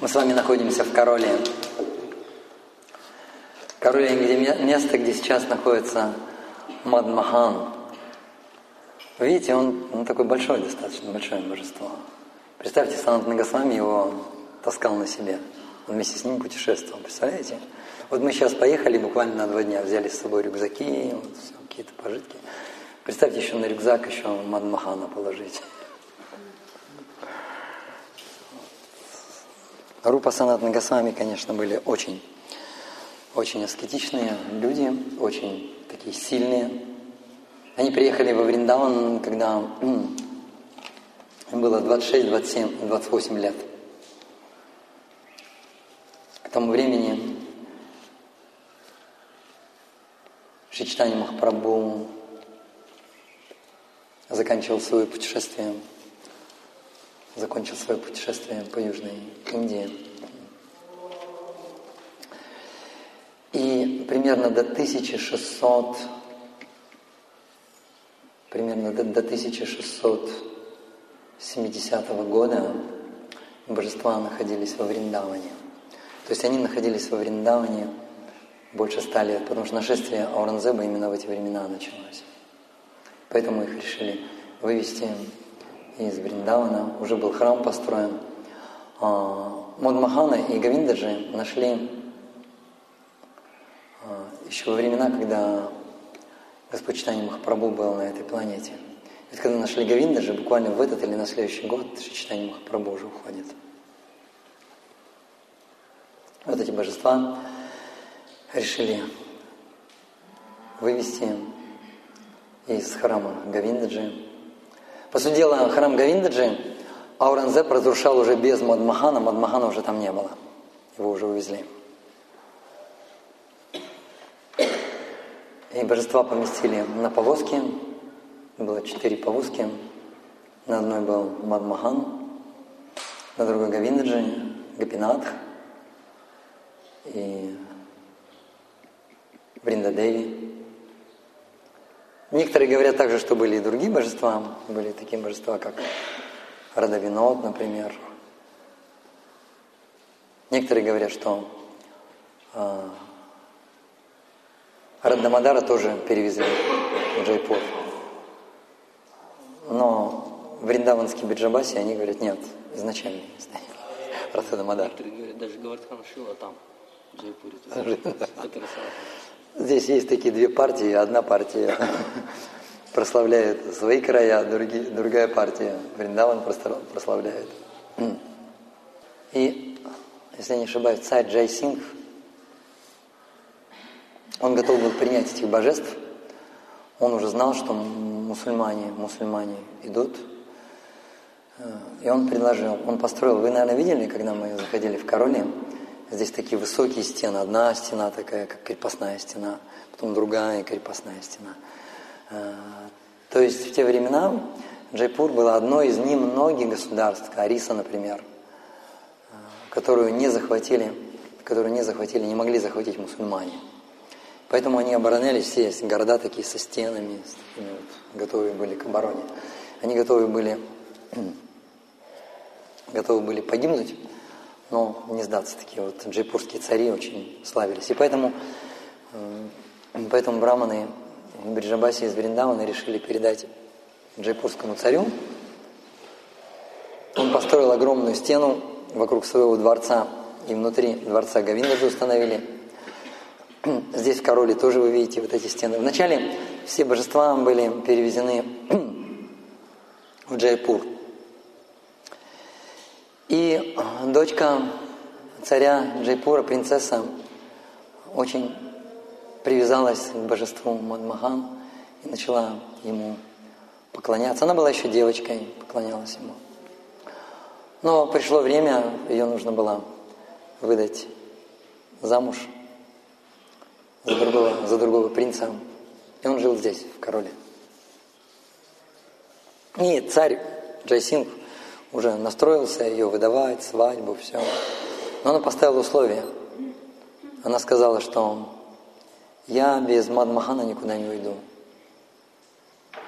Мы с вами находимся в Короле. Короле, где место, где сейчас находится Мадмахан. Видите, он, он такой большой, достаточно большое божество. Представьте, Санат Нагасвами его таскал на себе. Он вместе с ним путешествовал, представляете? Вот мы сейчас поехали буквально на два дня, взяли с собой рюкзаки, вот, какие-то пожитки. Представьте, еще на рюкзак еще Мадмахана положить. Рупа Санат Нагасвами, конечно, были очень, очень аскетичные люди, очень такие сильные. Они приехали во Вриндаван, когда им было 26, 27, 28 лет. К тому времени Шичтани Махапрабху заканчивал свое путешествие закончил свое путешествие по Южной Индии. И примерно до 1600, примерно до, до 1670 года божества находились во Вриндаване. То есть они находились во Вриндаване больше ста лет, потому что нашествие Ауранзеба именно в эти времена началось. Поэтому их решили вывести из Вриндавана, уже был храм построен. А, Мадмахана и Гавиндаджи нашли а, еще во времена, когда Господь Читание Махапрабху был на этой планете. Ведь когда нашли Гавиндаджи, буквально в этот или на следующий год Читание Махапрабху уже уходит. Вот эти божества решили вывести из храма Гавиндаджи по сути дела, храм Гавиндаджи Ауранзеп разрушал уже без Мадмахана, Мадмахана уже там не было. Его уже увезли. И божества поместили на повозки. Было четыре повозки. На одной был Мадмахан, на другой Гавиндаджи, Гапинатх и Вриндадеви. Некоторые говорят также, что были и другие божества. Были такие божества, как Радовинот, например. Некоторые говорят, что э, Радамадара тоже перевезли в Джайпур. Но в Риндаванский Биджабаси они говорят, нет, изначально Радамадар. Даже Гавардхан Шила там, в Джайпуре. Здесь есть такие две партии. Одна партия прославляет свои края, другая партия Вриндаван прославляет. И, если я не ошибаюсь, царь Джай Сингх, он готов был принять этих божеств. Он уже знал, что мусульмане, мусульмане идут. И он предложил, он построил, вы, наверное, видели, когда мы заходили в Короли, Здесь такие высокие стены. Одна стена такая, как крепостная стена, потом другая крепостная стена. Э, то есть в те времена Джайпур было одно из немногих государств, Ариса, например, э, которую не захватили, которую не захватили, не могли захватить мусульмане. Поэтому они оборонялись, все города такие со стенами, с такими вот, готовые были к обороне. Они готовы были, готовы были погибнуть, но не сдаться. Такие вот джайпурские цари очень славились. И поэтому, поэтому браманы Бриджабаси из Вриндавана решили передать джайпурскому царю. Он построил огромную стену вокруг своего дворца, и внутри дворца Гавиндаджи установили. Здесь в Короле тоже вы видите вот эти стены. Вначале все божества были перевезены в Джайпур. И дочка царя Джайпура, принцесса, очень привязалась к божеству Мадмахан и начала ему поклоняться. Она была еще девочкой, поклонялась ему. Но пришло время, ее нужно было выдать замуж за другого, за другого принца. И он жил здесь, в Кароли. И царь Джай Сингх уже настроился ее выдавать, свадьбу, все. Но она поставила условия. Она сказала, что я без Мадан-мохана никуда не уйду.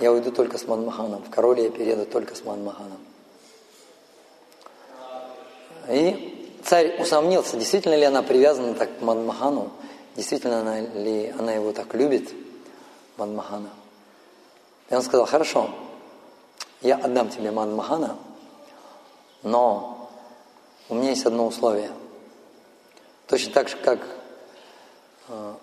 Я уйду только с Мадан-моханом. В Кароли я перееду только с Мадан-моханом. И царь усомнился, действительно ли она привязана так к Мадмахану, действительно ли она его так любит, Мадмахана. И он сказал, хорошо, я отдам тебе Мадмахана, но у меня есть одно условие. Точно так же, как э,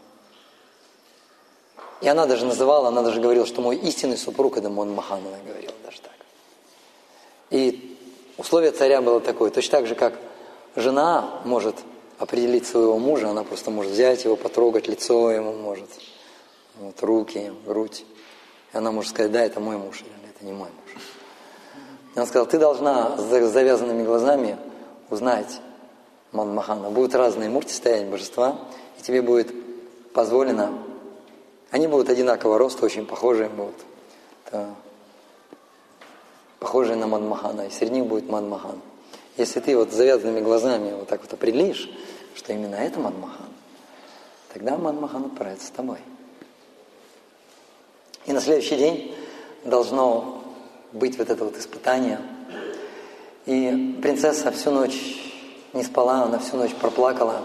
и она даже называла, она даже говорила, что мой истинный супруг это Монмахан, она говорила даже так. И условие царя было такое, точно так же, как жена может определить своего мужа, она просто может взять его, потрогать лицо ему, может, вот, руки, грудь. И она может сказать, да, это мой муж, или это не мой муж. И он сказал, ты должна с завязанными глазами узнать Мадмахана. Будут разные мурти стоять, божества, и тебе будет позволено, они будут одинакового роста, очень похожие будут. Это похожие на Мадмахана, и среди них будет Мадмахан. Если ты вот с завязанными глазами вот так вот определишь, что именно это Мадмахан, тогда Мадмахан отправится с тобой. И на следующий день должно быть вот это вот испытание. И принцесса всю ночь не спала, она всю ночь проплакала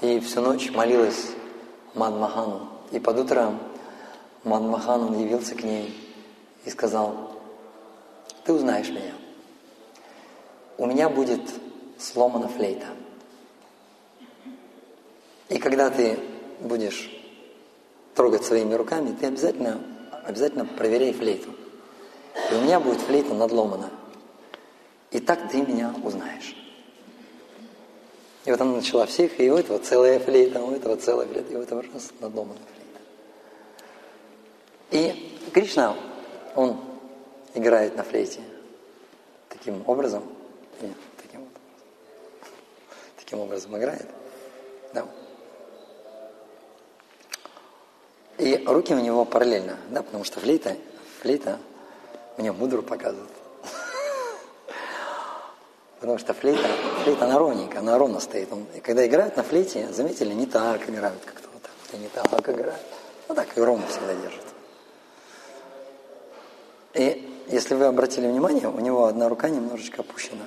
и всю ночь молилась Мадмахану. И под утро Мадмахан, явился к ней и сказал, ты узнаешь меня. У меня будет сломана флейта. И когда ты будешь трогать своими руками, ты обязательно, обязательно проверяй флейту. И у меня будет флейта надломана. И так ты меня узнаешь. И вот она начала всех, и у этого целая флейта, у этого целая флейта, и у этого раз надломанная флейта. И Кришна, он играет на флейте таким образом, нет, таким вот таким образом играет, да. И руки у него параллельно, да, потому что флейта, флейта мне мудру показывает. Потому что флейта, флейта она ровненькая, она ровно стоит. Он, и когда играют на флейте, заметили, не так играют как-то вот так вот, и не так играют. Ну так и ровно всегда держат. И если вы обратили внимание, у него одна рука немножечко опущена.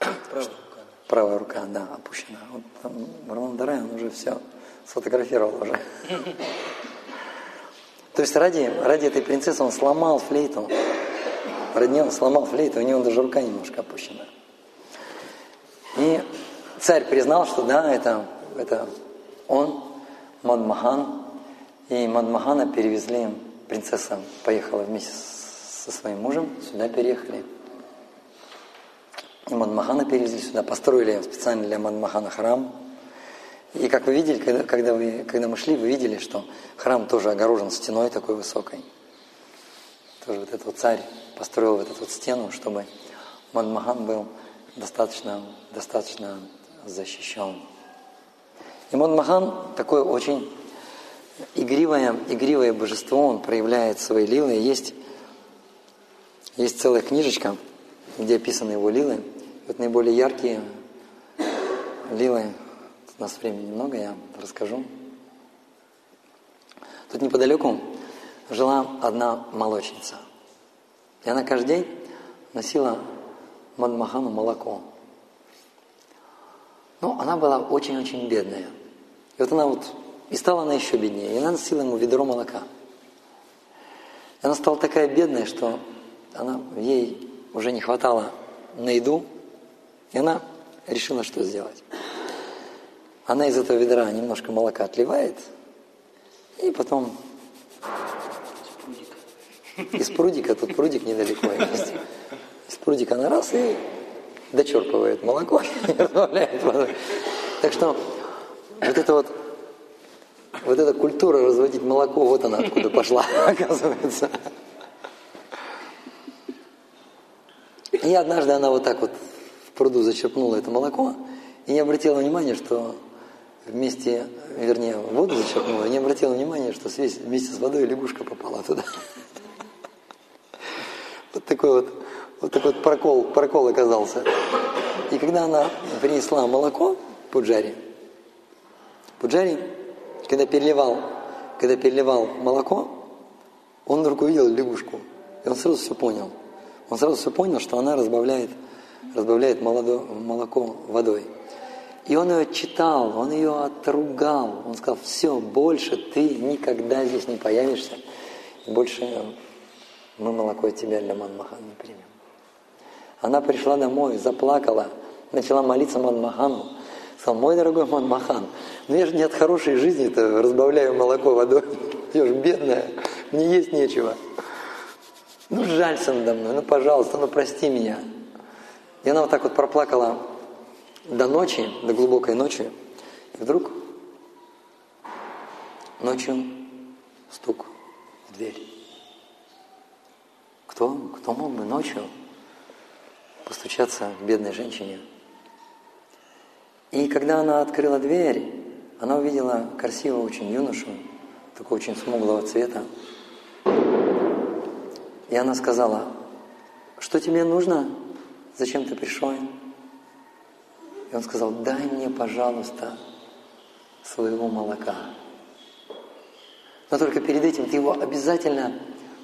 Правая рука. Правая рука, да, опущена. Вот там Роман Дарай, он уже все сфотографировал уже. То есть ради, ради этой принцессы он сломал флейту. Ради нее он сломал флейту, у него даже рука немножко опущена. И царь признал, что да, это, это он, Мадмахан. И Мадмахана перевезли, принцесса поехала вместе со своим мужем, сюда переехали. И Мадмахана перевезли сюда, построили специально для Мадмахана храм, и как вы видели, когда, когда, вы, когда мы шли, вы видели, что храм тоже огорожен стеной такой высокой. Тоже вот этот вот царь построил вот эту вот стену, чтобы Мадмахан был достаточно, достаточно защищен. И Мадмахан такое очень игривое, игривое божество, он проявляет свои лилы. Есть, есть целая книжечка, где описаны его лилы. Вот наиболее яркие лилы у нас времени немного, я расскажу. Тут неподалеку жила одна молочница. И она каждый день носила Мадмахану молоко. Но она была очень-очень бедная. И вот она вот, и стала она еще беднее. И она носила ему ведро молока. И она стала такая бедная, что она, ей уже не хватало на еду. И она решила, что сделать. Она из этого ведра немножко молока отливает, и потом из прудика, тут прудик недалеко есть. Из прудика она раз и дочерпывает молоко и. Так что вот это вот, вот эта культура разводить молоко, вот она откуда пошла, оказывается. И однажды она вот так вот в пруду зачерпнула это молоко и не обратила внимания, что вместе, вернее, воду зачерпнула, не обратила внимания, что вместе с водой лягушка попала туда. Вот такой вот, вот такой вот прокол, прокол оказался. И когда она принесла молоко Пуджари, Пуджари, когда переливал, когда переливал молоко, он вдруг увидел лягушку. И он сразу все понял. Он сразу все понял, что она разбавляет разбавляет молоко водой. И он ее читал, он ее отругал. Он сказал, все, больше ты никогда здесь не появишься. И больше мы молоко от тебя для Манмахан не примем. Она пришла домой, заплакала, начала молиться Манмахану. Сказал, мой дорогой Манмахан, ну я же не от хорошей жизни-то разбавляю молоко водой. Я же бедная, мне есть нечего. Ну жалься надо мной, ну пожалуйста, ну прости меня. И она вот так вот проплакала до ночи, до глубокой ночи. И вдруг ночью стук в дверь. Кто, кто мог бы ночью постучаться к бедной женщине? И когда она открыла дверь, она увидела красивого очень юношу, такого очень смуглого цвета. И она сказала, что тебе нужно? Зачем ты пришел? И он сказал, дай мне, пожалуйста, своего молока. Но только перед этим ты его обязательно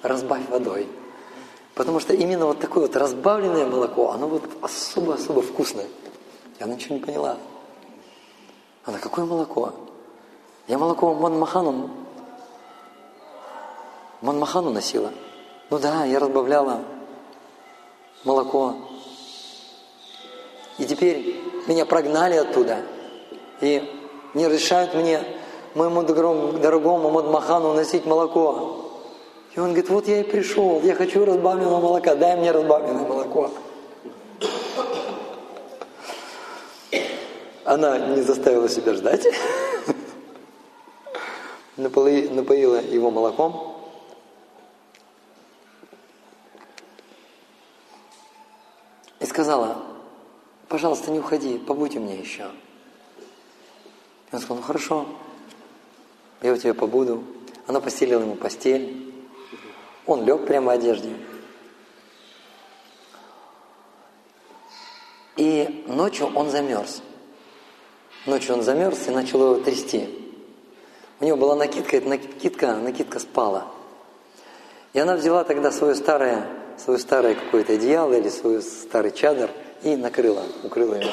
разбавь водой. Потому что именно вот такое вот разбавленное молоко, оно вот особо-особо вкусное. И она ничего не поняла. Она, какое молоко? Я молоко Манмахану, Манмахану носила. Ну да, я разбавляла молоко. И теперь меня прогнали оттуда. И не разрешают мне, моему дорогому Мадмахану, носить молоко. И он говорит, вот я и пришел, я хочу разбавленного молока, дай мне разбавленное молоко. Она не заставила себя ждать, напоила его молоком, и сказала, пожалуйста, не уходи, побудь у меня еще. И он сказал, ну хорошо, я у тебя побуду. Она постелила ему постель. Он лег прямо в одежде. И ночью он замерз. Ночью он замерз и начал его трясти. У него была накидка, эта накидка, накидка спала. И она взяла тогда свое старое, свое старое какое-то одеяло или свой старый чадр – и накрыла, укрыла его.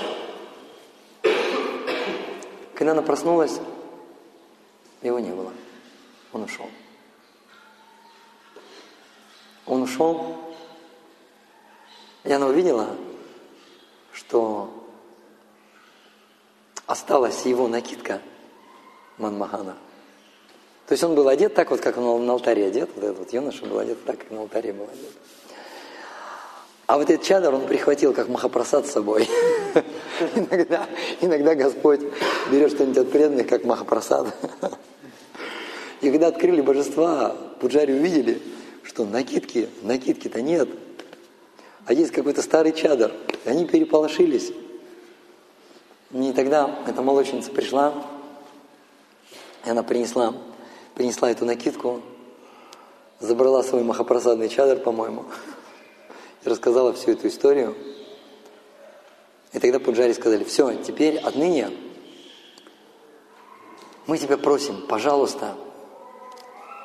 Когда она проснулась, его не было. Он ушел. Он ушел, и она увидела, что осталась его накидка Манмахана. То есть он был одет так вот, как он на алтаре одет. Вот этот вот юноша был одет так, как на алтаре был одет. А вот этот чадр он прихватил как махапрасад с собой. иногда, иногда Господь берет что-нибудь от преданных, как махапрасад. И когда открыли божества, пуджари увидели, что накидки, накидки-то нет. А есть какой-то старый чадр. И они переполошились. И тогда эта молочница пришла, и она принесла, принесла эту накидку, забрала свой махапрасадный чадр, по-моему, рассказала всю эту историю. И тогда Пуджари сказали, все, теперь отныне мы тебя просим, пожалуйста,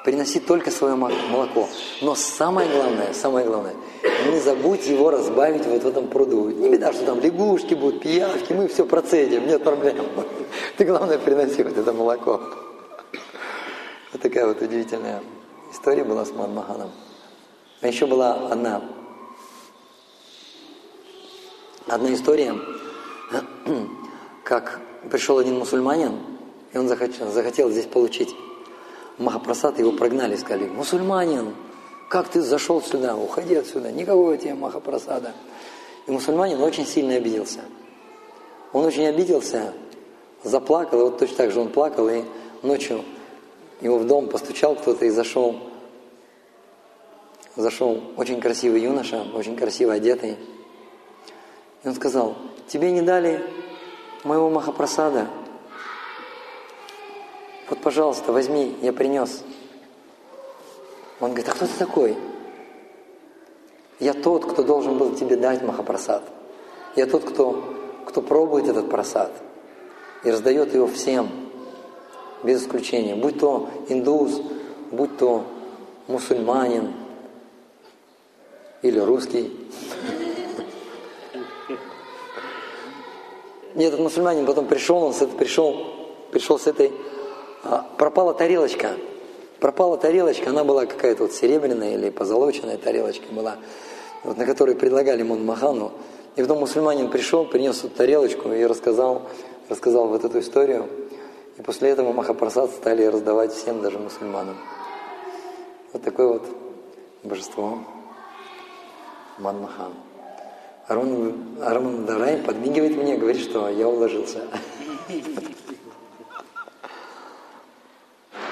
приноси только свое молоко. Но самое главное, самое главное, не забудь его разбавить вот в этом пруду. Не беда, что там лягушки будут, пиявки, мы все процедим, нет проблем. Ты главное приноси вот это молоко. Вот такая вот удивительная история была с Манмаханом. А еще была одна Одна история, как пришел один мусульманин, и он захотел, захотел здесь получить Махапрасад, его прогнали, сказали, мусульманин, как ты зашел сюда, уходи отсюда, никакого тебе Махапрасада. И мусульманин очень сильно обиделся. Он очень обиделся, заплакал, и вот точно так же он плакал, и ночью его в дом постучал кто-то и зашел, зашел очень красивый юноша, очень красиво одетый, и он сказал, тебе не дали моего Махапрасада. Вот, пожалуйста, возьми, я принес. Он говорит, а кто ты такой? Я тот, кто должен был тебе дать Махапрасад. Я тот, кто, кто пробует этот просад и раздает его всем, без исключения. Будь то индус, будь то мусульманин или русский. И этот мусульманин потом пришел, он с этой, пришел, пришел с этой, а, пропала тарелочка, пропала тарелочка, она была какая-то вот серебряная или позолоченная тарелочка была, вот, на которой предлагали Мон Махану. И потом мусульманин пришел, принес эту тарелочку и рассказал, рассказал вот эту историю. И после этого Махапрасад стали раздавать всем, даже мусульманам. Вот такое вот божество Манмахан. Арун, Арун Дарай подмигивает мне, говорит, что я уложился.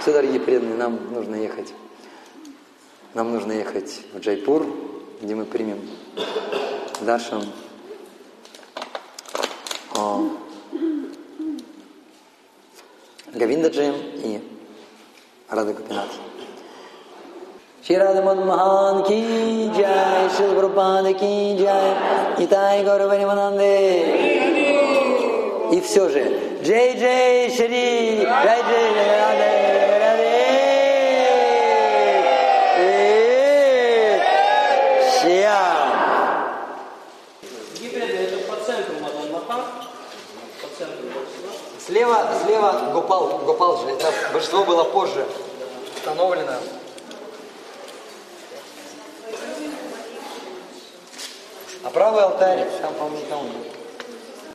Все, дорогие преданные, нам нужно ехать. Нам нужно ехать в Джайпур, где мы примем Дашам Гавиндаджием и Рада Гопинат. Ширада Мадмахан ки джай, Шил Прабхупад ки джай, Итай Гаураванимананде. И все же, Джей Джей Шри, Джай Джей Раде, Раде. По центру Слева, слева Гопал, Гопал же, это божество было позже установлено. А правый алтарь, там, по-моему, там.